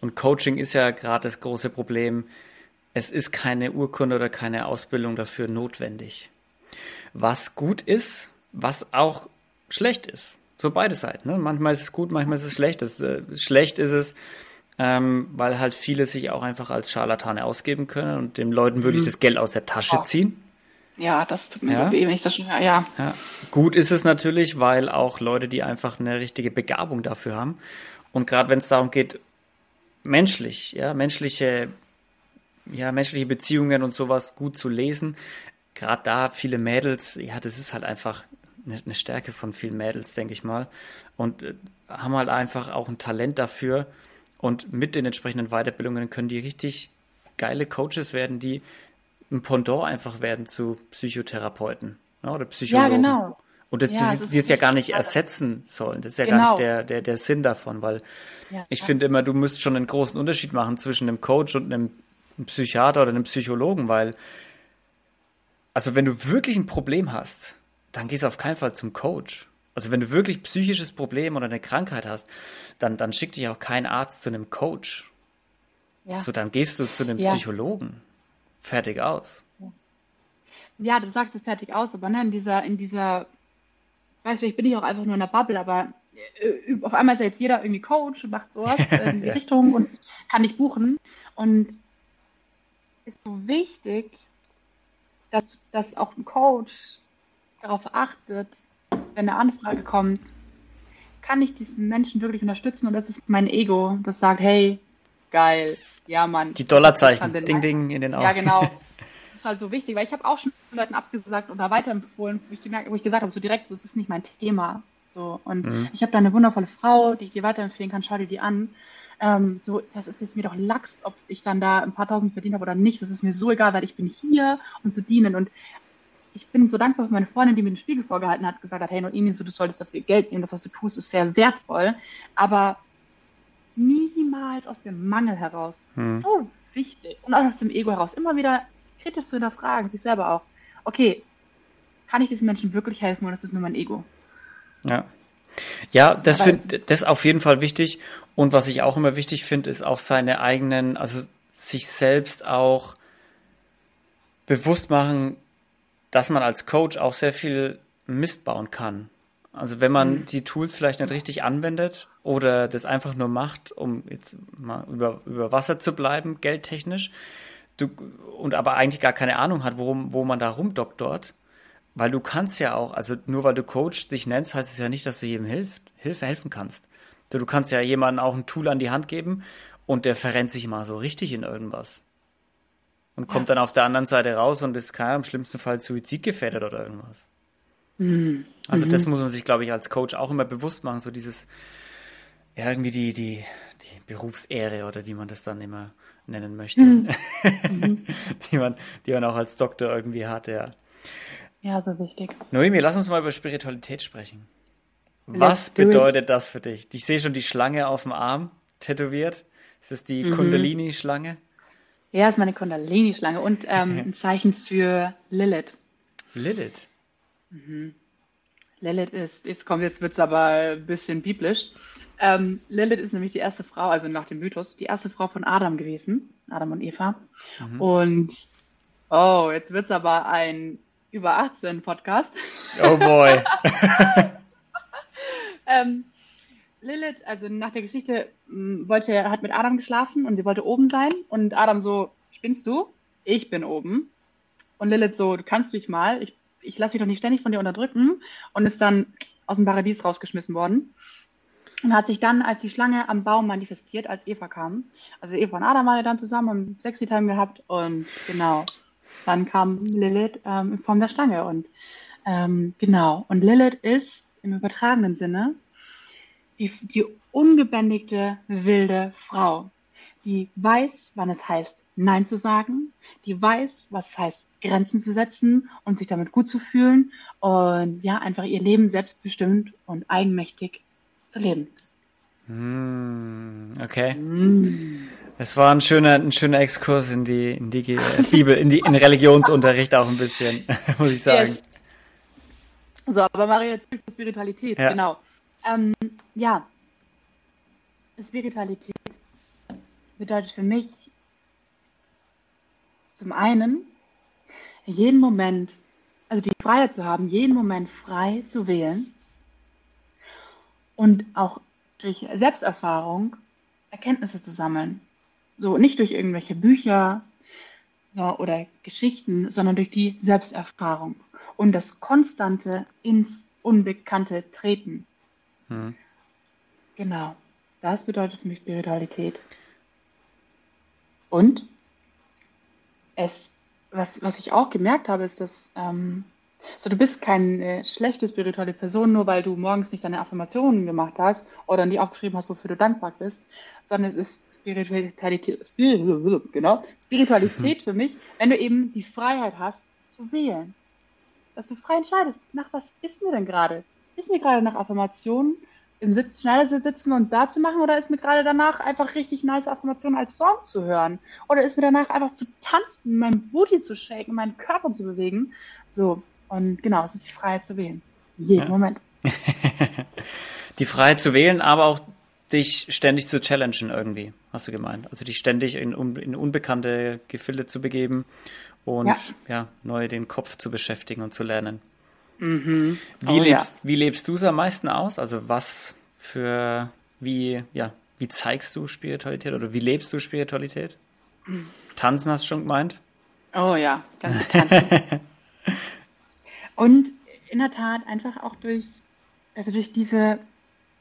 Und Coaching ist ja gerade das große Problem. Es ist keine Urkunde oder keine Ausbildung dafür notwendig. Was gut ist, was auch schlecht ist. So beide Seiten. Ne? Manchmal ist es gut, manchmal ist es schlecht. Das, äh, schlecht ist es, ähm, weil halt viele sich auch einfach als Scharlatane ausgeben können und den Leuten würde ich mhm. das Geld aus der Tasche oh. ziehen. Ja, das tut mir ja. so weh, wenn ich das schon höre. Ja. ja. Gut ist es natürlich, weil auch Leute, die einfach eine richtige Begabung dafür haben und gerade wenn es darum geht, menschlich, ja, menschliche, ja, menschliche Beziehungen und sowas gut zu lesen, gerade da viele Mädels, ja, das ist halt einfach eine, eine Stärke von vielen Mädels, denke ich mal, und äh, haben halt einfach auch ein Talent dafür und mit den entsprechenden Weiterbildungen können die richtig geile Coaches werden, die ein Pendant einfach werden zu Psychotherapeuten ne, oder Psychologen. Ja, genau. Und das, ja, das, die es ja gar nicht ersetzen sollen. Das ist ja genau. gar nicht genau. der, der, der Sinn davon, weil ja, ich ja. finde immer, du musst schon einen großen Unterschied machen zwischen einem Coach und einem Psychiater oder einem Psychologen, weil, also wenn du wirklich ein Problem hast, dann gehst du auf keinen Fall zum Coach. Also wenn du wirklich psychisches Problem oder eine Krankheit hast, dann, dann schickt dich auch kein Arzt zu einem Coach. Ja. So, dann gehst du zu einem Psychologen. Fertig aus. Ja, du sagst es fertig aus, aber ne, in dieser, in dieser, weiß vielleicht bin ich auch einfach nur in der Bubble, aber äh, auf einmal ist ja jetzt jeder irgendwie Coach und macht sowas in die Richtung und kann dich buchen. Und ist so wichtig, dass, dass auch ein Coach darauf achtet, wenn eine Anfrage kommt, kann ich diesen Menschen wirklich unterstützen und das ist mein Ego, das sagt, hey, geil, ja Mann. Die Dollarzeichen, ding ding in den Augen. Ja, genau. Das ist halt so wichtig, weil ich habe auch schon Leuten abgesagt oder weiterempfohlen, wo ich, gemerkt, wo ich gesagt habe, so direkt, so, das ist nicht mein Thema. So, und mhm. ich habe da eine wundervolle Frau, die ich dir weiterempfehlen kann, schau dir die an. Ähm, so, das ist jetzt mir doch Lachs, ob ich dann da ein paar tausend verdient habe oder nicht. Das ist mir so egal, weil ich bin hier, um zu dienen. Und ich bin so dankbar für meine Freundin, die mir den Spiegel vorgehalten hat, gesagt hat, hey Noemi, so, du solltest dafür Geld nehmen, das, was du tust, ist sehr wertvoll, aber niemals aus dem Mangel heraus. Hm. So wichtig. Und auch aus dem Ego heraus. Immer wieder kritisch zu hinterfragen, sich selber auch. Okay, kann ich diesen Menschen wirklich helfen oder ist das nur mein Ego? Ja. Ja, das finde das auf jeden Fall wichtig. Und was ich auch immer wichtig finde, ist auch seine eigenen, also sich selbst auch bewusst machen, dass man als Coach auch sehr viel Mist bauen kann. Also wenn man mhm. die Tools vielleicht nicht richtig anwendet oder das einfach nur macht, um jetzt mal über, über Wasser zu bleiben, geldtechnisch, du, und aber eigentlich gar keine Ahnung hat, worum, wo man da rumdoktort, weil du kannst ja auch, also nur weil du Coach dich nennst, heißt es ja nicht, dass du jedem hilft, Hilfe helfen kannst. Also du kannst ja jemandem auch ein Tool an die Hand geben und der verrennt sich mal so richtig in irgendwas und kommt ja. dann auf der anderen Seite raus und ist keiner im schlimmsten Fall suizidgefährdet oder irgendwas. Mhm. Also das mhm. muss man sich, glaube ich, als Coach auch immer bewusst machen, so dieses, ja, irgendwie die, die, die Berufsehre oder wie man das dann immer nennen möchte, mhm. die, man, die man auch als Doktor irgendwie hat, ja. Ja, so wichtig. Noemi, lass uns mal über Spiritualität sprechen. Was bedeutet das für dich? Ich sehe schon die Schlange auf dem Arm tätowiert. Ist das die mhm. Kundalini-Schlange? Ja, ist meine Kundalini-Schlange und ähm, ein Zeichen für Lilith. Lilith? Mhm. Lilith ist, jetzt kommt, jetzt wird es aber ein bisschen biblisch. Ähm, Lilith ist nämlich die erste Frau, also nach dem Mythos, die erste Frau von Adam gewesen, Adam und Eva. Mhm. Und, oh, jetzt wird es aber ein über 18 Podcast. Oh boy. ähm, Lilith, also nach der Geschichte, mm, wollte, hat mit Adam geschlafen und sie wollte oben sein. Und Adam so, spinnst du? Ich bin oben. Und Lilith so, du kannst mich mal, ich, ich lasse mich doch nicht ständig von dir unterdrücken. Und ist dann aus dem Paradies rausgeschmissen worden. Und hat sich dann als die Schlange am Baum manifestiert, als Eva kam. Also Eva und Adam waren ja dann zusammen und Sexy Time gehabt. Und genau, dann kam Lilith ähm, in Form der Schlange. Und ähm, genau, und Lilith ist im übertragenen Sinne die, die ungebändigte wilde Frau, die weiß, wann es heißt Nein zu sagen, die weiß, was es heißt, Grenzen zu setzen und sich damit gut zu fühlen und ja, einfach ihr Leben selbstbestimmt und eigenmächtig zu leben. Mm, okay. Mm. Es war ein schöner, ein schöner Exkurs in die, in die Bibel, in die, in Religionsunterricht auch ein bisschen, muss ich sagen. Yes. So, aber Maria, jetzt Spiritualität, ja. genau. Ähm, ja, Spiritualität bedeutet für mich zum einen, jeden Moment, also die Freiheit zu haben, jeden Moment frei zu wählen und auch durch Selbsterfahrung Erkenntnisse zu sammeln. So nicht durch irgendwelche Bücher so, oder Geschichten, sondern durch die Selbsterfahrung und das konstante ins Unbekannte treten. Hm. Genau. Das bedeutet für mich Spiritualität. Und es, was, was ich auch gemerkt habe, ist, dass ähm, so, du bist keine schlechte spirituelle Person, nur weil du morgens nicht deine Affirmationen gemacht hast oder nie aufgeschrieben hast, wofür du dankbar bist, sondern es ist Spiritualität, genau, Spiritualität für mich, wenn du eben die Freiheit hast zu wählen. Dass du frei entscheidest, nach was ist mir denn gerade? Ist mir gerade nach Affirmationen im Sitz, Schneidersitz sitzen und da zu machen oder ist mir gerade danach einfach richtig nice Affirmationen als Song zu hören? Oder ist mir danach einfach zu tanzen, mein Booty zu shaken, meinen Körper zu bewegen? So, und genau, es ist die Freiheit zu wählen. Jeden ja. Moment. die Freiheit zu wählen, aber auch dich ständig zu challengen irgendwie, hast du gemeint. Also dich ständig in, in unbekannte Gefilde zu begeben und ja. ja, neu den Kopf zu beschäftigen und zu lernen. Mhm. Wie, oh, lebst, ja. wie lebst du es am meisten aus? Also was für, wie, ja, wie zeigst du Spiritualität oder wie lebst du Spiritualität? Tanzen hast du schon gemeint? Oh ja, ganz bekannt. Und in der Tat einfach auch durch, also durch diese,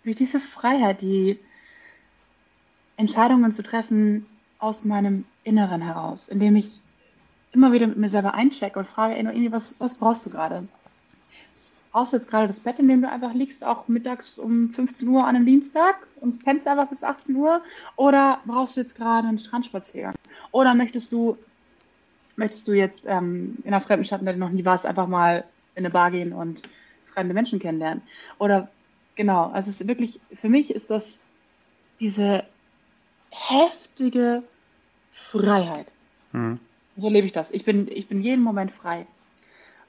durch diese Freiheit, die Entscheidungen zu treffen aus meinem Inneren heraus, indem ich immer wieder mit mir selber einchecke und frage, ey, was, was brauchst du gerade? Brauchst du jetzt gerade das Bett, in dem du einfach liegst, auch mittags um 15 Uhr an einem Dienstag und pennst einfach bis 18 Uhr? Oder brauchst du jetzt gerade einen Strandspaziergang? Oder möchtest du, möchtest du jetzt ähm, in einer fremden Stadt, in der du noch nie warst, einfach mal in eine Bar gehen und fremde Menschen kennenlernen? Oder genau, also es ist wirklich, für mich ist das diese heftige Freiheit. Mhm. So lebe ich das. Ich bin, ich bin jeden Moment frei.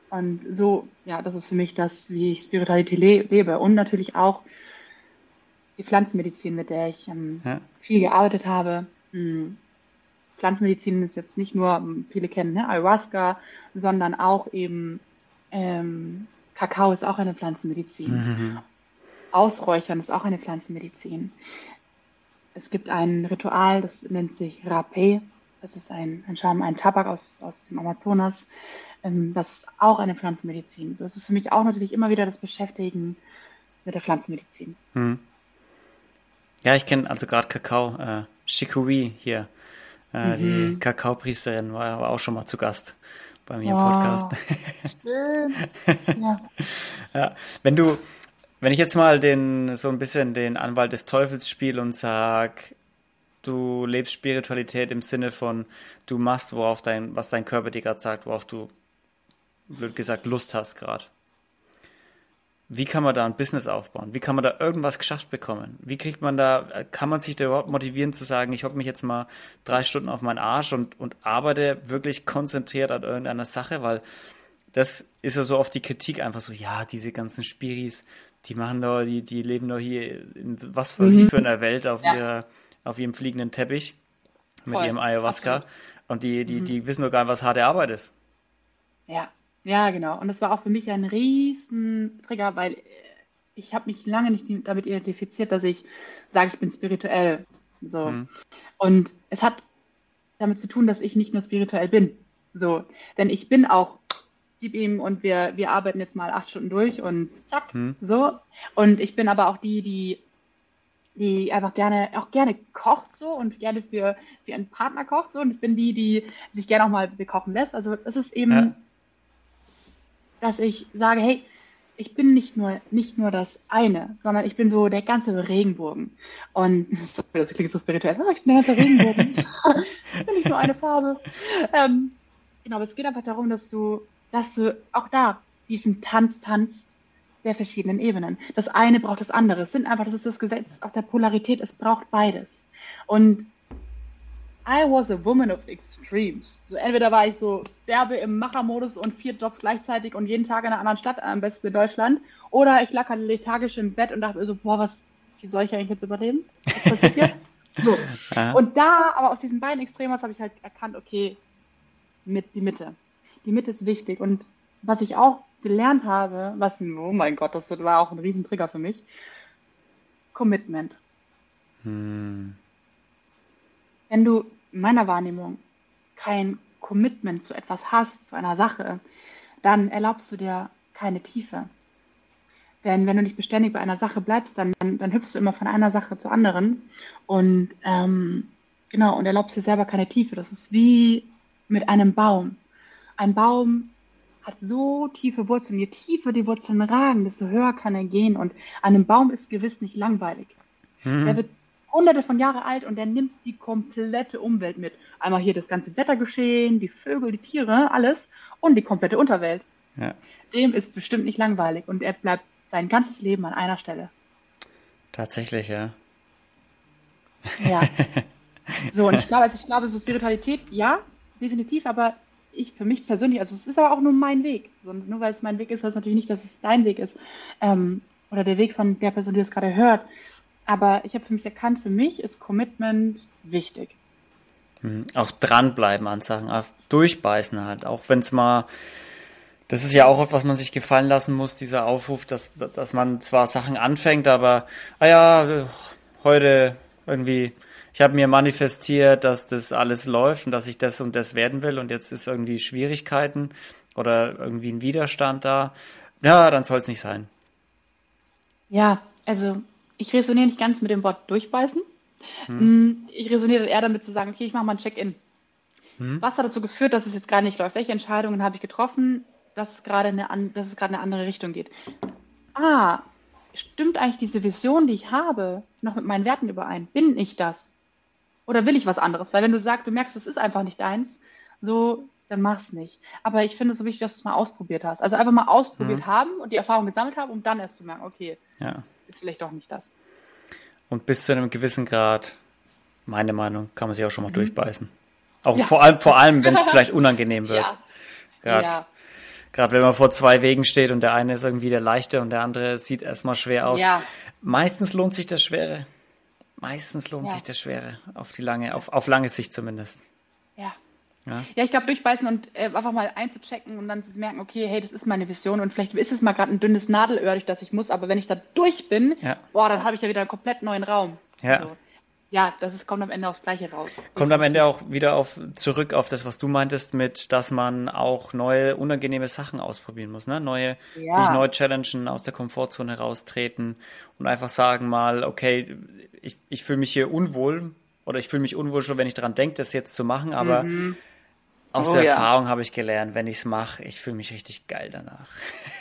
Und so, ja, das ist für mich das, wie ich Spiritualität le lebe. Und natürlich auch die Pflanzenmedizin, mit der ich ähm, ja. viel gearbeitet habe. Hm. Pflanzenmedizin ist jetzt nicht nur, hm, viele kennen ne, Ayahuasca, sondern auch eben ähm, Kakao ist auch eine Pflanzenmedizin. Mhm. Ausräuchern ist auch eine Pflanzenmedizin. Es gibt ein Ritual, das nennt sich Rapé. Das ist ein, ein Scham, ein Tabak aus, aus dem Amazonas. Ähm, das ist auch eine Pflanzenmedizin. So ist es für mich auch natürlich immer wieder das Beschäftigen mit der Pflanzenmedizin. Hm. Ja, ich kenne also gerade Kakao, äh, Shikui hier. Äh, mhm. Die Kakaopriesterin war aber auch schon mal zu Gast bei mir im wow. Podcast. Schön. ja. ja. Wenn du, wenn ich jetzt mal den so ein bisschen den Anwalt des Teufels spiele und sag, du lebst Spiritualität im Sinne von, du machst, worauf dein, was dein Körper dir gerade sagt, worauf du, blöd gesagt, Lust hast gerade. Wie kann man da ein Business aufbauen? Wie kann man da irgendwas geschafft bekommen? Wie kriegt man da, kann man sich da überhaupt motivieren zu sagen, ich hocke mich jetzt mal drei Stunden auf meinen Arsch und, und arbeite wirklich konzentriert an irgendeiner Sache, weil das ist ja so oft die Kritik einfach so, ja, diese ganzen Spiris, die machen doch, die, die leben doch hier in was weiß ich mhm. für einer Welt auf ja. ihrer auf ihrem fliegenden Teppich mit Voll. ihrem Ayahuasca. Absolut. Und die, die, mhm. die wissen doch gar nicht, was harte Arbeit ist. Ja, ja, genau. Und das war auch für mich ein riesen Trigger, weil äh, ich habe mich lange nicht damit identifiziert, dass ich sage, ich bin spirituell. So. Mhm. Und es hat damit zu tun, dass ich nicht nur spirituell bin. So. Denn ich bin auch gib ihm und wir, wir arbeiten jetzt mal acht Stunden durch und zack, mhm. so. Und ich bin aber auch die, die die einfach gerne, auch gerne kocht so und gerne für, für ihren Partner kocht so. Und ich bin die, die sich gerne auch mal bekochen lässt. Also es ist eben, ja. Dass ich sage, hey, ich bin nicht nur, nicht nur das eine, sondern ich bin so der ganze Regenbogen. Und das klingt so spirituell, oh, ich bin der ganze Regenbogen. ich bin nicht nur eine Farbe. Ähm, genau, aber es geht einfach darum, dass du, dass du auch da diesen Tanz tanzt der verschiedenen Ebenen. Das eine braucht das andere. Es sind einfach, das ist das Gesetz auch der Polarität, es braucht beides. Und I was a woman of extremes. So entweder war ich so derbe im Machermodus und vier Jobs gleichzeitig und jeden Tag in einer anderen Stadt, am besten in Deutschland. Oder ich lag halt lethargisch im Bett und dachte mir so, boah, was, wie soll ich eigentlich jetzt überleben? Was passiert hier? So. Und da, aber aus diesen beiden Extremen habe ich halt erkannt, okay, mit die Mitte. Die Mitte ist wichtig. Und was ich auch gelernt habe, was, oh mein Gott, das war auch ein Riesentrigger für mich, Commitment. Hm. Wenn du in meiner Wahrnehmung kein Commitment zu etwas hast, zu einer Sache, dann erlaubst du dir keine Tiefe. Denn wenn du nicht beständig bei einer Sache bleibst, dann, dann, dann hüpfst du immer von einer Sache zur anderen und ähm, genau und erlaubst dir selber keine Tiefe. Das ist wie mit einem Baum. Ein Baum hat so tiefe Wurzeln. Je tiefer die Wurzeln ragen, desto höher kann er gehen. Und einem Baum ist gewiss nicht langweilig. Mhm. Der wird hunderte von Jahren alt und der nimmt die komplette Umwelt mit. Einmal hier das ganze Wettergeschehen, die Vögel, die Tiere, alles und die komplette Unterwelt. Ja. Dem ist bestimmt nicht langweilig und er bleibt sein ganzes Leben an einer Stelle. Tatsächlich, ja. Ja. So, und ich glaube, also ich glaube, so Spiritualität, ja, definitiv, aber ich für mich persönlich, also es ist aber auch nur mein Weg. So, nur weil es mein Weg ist, heißt natürlich nicht, dass es dein Weg ist. Ähm, oder der Weg von der Person, die das gerade hört. Aber ich habe für mich erkannt, für mich ist Commitment wichtig. Mhm. Auch dranbleiben an Sachen, auch durchbeißen halt. Auch wenn es mal, das ist ja auch was man sich gefallen lassen muss, dieser Aufruf, dass, dass man zwar Sachen anfängt, aber, ah ja, heute irgendwie ich habe mir manifestiert, dass das alles läuft und dass ich das und das werden will und jetzt ist irgendwie Schwierigkeiten oder irgendwie ein Widerstand da. Ja, dann soll es nicht sein. Ja, also ich resoniere nicht ganz mit dem Wort durchbeißen. Hm. Mm, ich resoniere eher damit zu sagen, okay, ich mache mal ein Check-in. Hm. Was hat dazu geführt, dass es jetzt gerade nicht läuft? Welche Entscheidungen habe ich getroffen, dass es gerade eine, dass es gerade eine andere Richtung geht? Ah, stimmt eigentlich diese Vision, die ich habe, noch mit meinen Werten überein? Bin ich das? Oder will ich was anderes? Weil wenn du sagst, du merkst, es ist einfach nicht deins, so, dann mach's nicht. Aber ich finde es so wichtig, dass du es mal ausprobiert hast. Also einfach mal ausprobiert mhm. haben und die Erfahrung gesammelt haben, um dann erst zu merken, okay, ja. Vielleicht doch nicht das. Und bis zu einem gewissen Grad, meine Meinung, kann man sich auch schon mal mhm. durchbeißen. Auch ja. vor allem, vor allem, wenn es vielleicht unangenehm wird. Ja. Gerade ja. Gerade wenn man vor zwei Wegen steht und der eine ist irgendwie der leichte und der andere sieht erstmal schwer aus. Ja. Meistens lohnt sich das Schwere. Meistens lohnt sich das Schwere, auf die lange, auf, auf lange Sicht zumindest. Ja. Ja, ja ich glaube, durchbeißen und äh, einfach mal einzuchecken und dann zu merken, okay, hey, das ist meine Vision und vielleicht ist es mal gerade ein dünnes Nadelöhr, durch das ich muss, aber wenn ich da durch bin, ja. boah, dann habe ich ja wieder einen komplett neuen Raum. Ja. Also, ja, das ist, kommt am Ende aufs Gleiche raus. Kommt am Ende auch wieder auf, zurück auf das, was du meintest, mit, dass man auch neue, unangenehme Sachen ausprobieren muss, ne? Neue, ja. sich neu challengen, aus der Komfortzone raustreten und einfach sagen mal, okay, ich, ich fühle mich hier unwohl oder ich fühle mich unwohl schon, wenn ich daran denke, das jetzt zu machen, aber mhm. Aus oh, der ja. Erfahrung habe ich gelernt, wenn ich es mache, ich fühle mich richtig geil danach.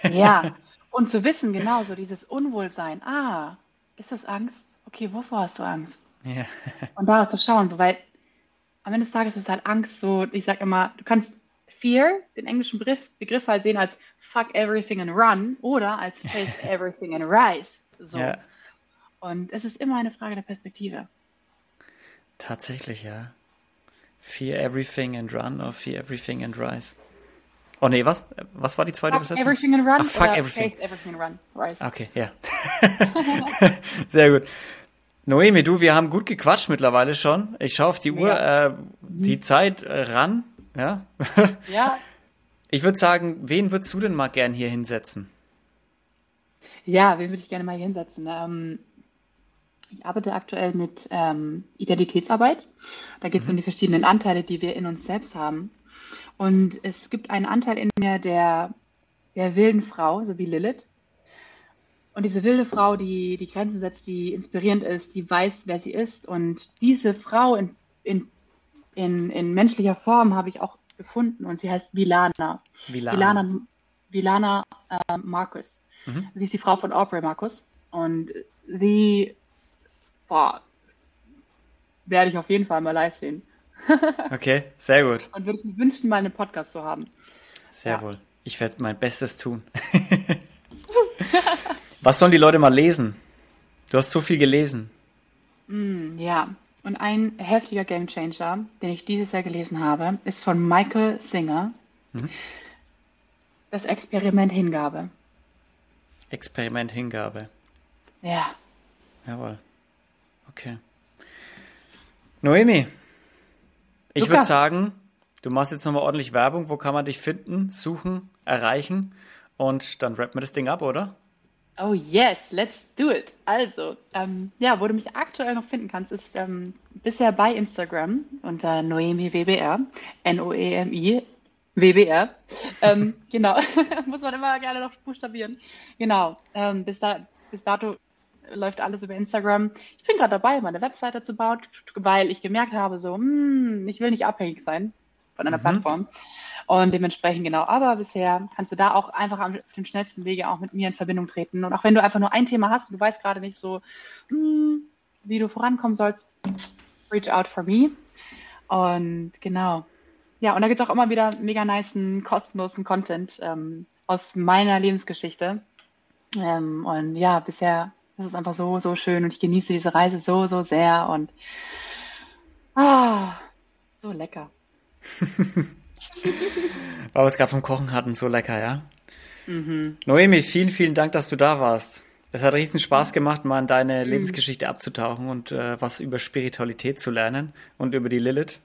Ja, und zu wissen, genau, so dieses Unwohlsein, ah, ist das Angst? Okay, wovor hast du Angst? Ja. Und darauf zu schauen, so, weil am Ende des Tages ist halt Angst so, ich sag immer, du kannst Fear, den englischen Begriff, Begriff halt sehen als fuck everything and run oder als face everything and rise. So. Ja. Und es ist immer eine Frage der Perspektive. Tatsächlich, ja. Fear everything and run or fear everything and rise. Oh nee, was? Was war die zweite fuck Besetzung? Everything and run. Ach, fuck everything. Everything and run. Rise. Okay, ja. Sehr gut. Noemi, du, wir haben gut gequatscht mittlerweile schon. Ich schaue auf die Uhr, ja. äh, die Zeit äh, ran. Ja. ja. Ich würde sagen, wen würdest du denn mal gern hier hinsetzen? Ja, wen würde ich gerne mal hier hinsetzen? Ähm, ich arbeite aktuell mit ähm, Identitätsarbeit. Da geht es mhm. um die verschiedenen Anteile, die wir in uns selbst haben. Und es gibt einen Anteil in mir der, der wilden Frau, so wie Lilith. Und diese wilde Frau, die die Grenzen setzt, die inspirierend ist, die weiß, wer sie ist. Und diese Frau in, in, in, in menschlicher Form habe ich auch gefunden und sie heißt Vilana. Vilana. Vilana, äh, Marcus. Mhm. Sie ist die Frau von Aubrey Marcus und sie, boah, werde ich auf jeden Fall mal live sehen. okay, sehr gut. Und würde mir wünschen, mal einen Podcast zu haben. Sehr ja. wohl. Ich werde mein Bestes tun. Was sollen die Leute mal lesen? Du hast so viel gelesen. Mm, ja, und ein heftiger Gamechanger, den ich dieses Jahr gelesen habe, ist von Michael Singer. Mhm. Das Experiment Hingabe. Experiment Hingabe. Ja. Jawohl. Okay. Noemi, ich würde sagen, du machst jetzt nochmal ordentlich Werbung. Wo kann man dich finden, suchen, erreichen? Und dann rappen wir das Ding ab, oder? Oh yes, let's do it. Also, ähm, ja, wo du mich aktuell noch finden kannst, ist ähm, bisher bei Instagram unter Noemi WBR, N-O-E-M-I WBR. ähm, genau, muss man immer gerne noch buchstabieren. Genau, ähm, bis, da, bis dato läuft alles über Instagram. Ich bin gerade dabei, meine Webseite zu bauen, weil ich gemerkt habe, so, hm, ich will nicht abhängig sein von einer mhm. Plattform. Und dementsprechend genau. Aber bisher kannst du da auch einfach auf dem schnellsten Wege auch mit mir in Verbindung treten. Und auch wenn du einfach nur ein Thema hast und du weißt gerade nicht so, hm, wie du vorankommen sollst, reach out for me. Und genau. Ja, und da gibt es auch immer wieder mega nice kostenlosen Content ähm, aus meiner Lebensgeschichte. Ähm, und ja, bisher ist es einfach so, so schön und ich genieße diese Reise so, so sehr und ah, so lecker. Weil wir es gerade vom Kochen hatten, so lecker, ja? Mhm. Noemi, vielen, vielen Dank, dass du da warst. Es hat riesen Spaß gemacht, mal in deine mhm. Lebensgeschichte abzutauchen und äh, was über Spiritualität zu lernen und über die Lilith.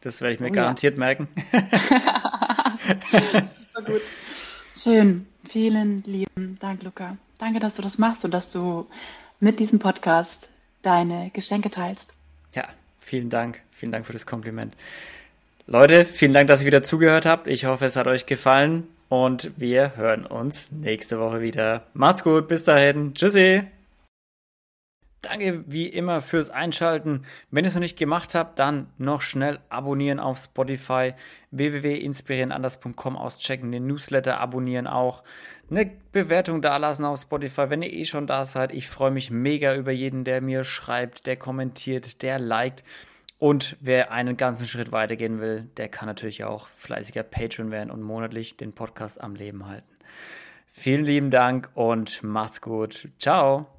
Das werde ich mir oh, garantiert ja. merken. Super gut. Schön. Vielen lieben Dank, Luca. Danke, dass du das machst und dass du mit diesem Podcast deine Geschenke teilst. Ja, vielen Dank. Vielen Dank für das Kompliment. Leute, vielen Dank, dass ihr wieder zugehört habt. Ich hoffe, es hat euch gefallen und wir hören uns nächste Woche wieder. Macht's gut, bis dahin. Tschüssi. Danke wie immer fürs Einschalten. Wenn ihr es noch nicht gemacht habt, dann noch schnell abonnieren auf Spotify, www.inspirierenanders.com auschecken, den Newsletter abonnieren auch, eine Bewertung dalassen auf Spotify, wenn ihr eh schon da seid. Ich freue mich mega über jeden, der mir schreibt, der kommentiert, der liked. Und wer einen ganzen Schritt weitergehen will, der kann natürlich auch fleißiger Patron werden und monatlich den Podcast am Leben halten. Vielen lieben Dank und macht's gut. Ciao.